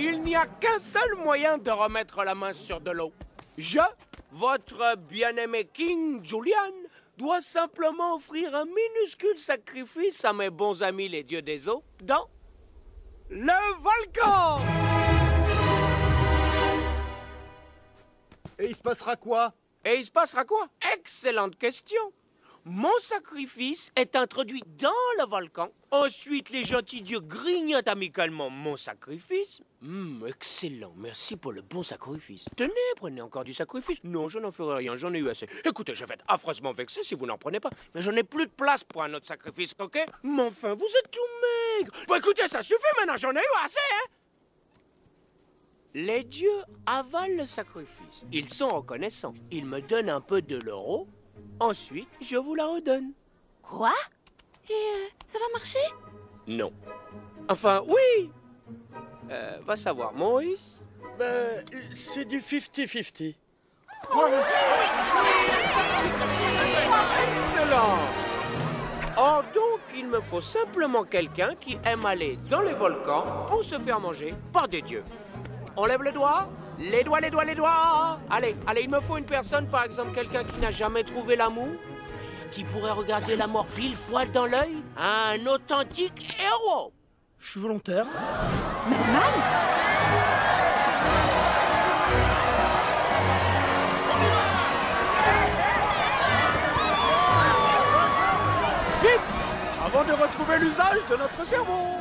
Il n'y a qu'un seul moyen de remettre la main sur de l'eau. Je, votre bien-aimé King Julian, dois simplement offrir un minuscule sacrifice à mes bons amis les dieux des eaux dans le volcan. Et il se passera quoi? Et il se passera quoi? Excellente question mon sacrifice est introduit dans le volcan. Ensuite, les gentils dieux grignotent amicalement mon sacrifice. Hum, excellent. Merci pour le bon sacrifice. Tenez, prenez encore du sacrifice. Non, je n'en ferai rien. J'en ai eu assez. Écoutez, je vais être affreusement vexé si vous n'en prenez pas. Mais je n'ai plus de place pour un autre sacrifice, ok? Mais enfin, vous êtes tout maigre. Bon, écoutez, ça suffit maintenant. J'en ai eu assez, hein? Les dieux avalent le sacrifice. Ils sont reconnaissants. Ils me donnent un peu de l'euro Ensuite, je vous la redonne. Quoi? Et euh, ça va marcher? Non. Enfin, oui euh, Va savoir, Maurice Ben, c'est du 50-50. Excellent Or donc, il me faut simplement quelqu'un qui aime aller dans les volcans pour se faire manger par des dieux. On lève les doigts les doigts, les doigts, les doigts. Allez, allez, il me faut une personne, par exemple quelqu'un qui n'a jamais trouvé l'amour, qui pourrait regarder la mort pile poil dans l'œil, un authentique héros. Je suis volontaire. Madman Vite! Avant de retrouver l'usage de notre cerveau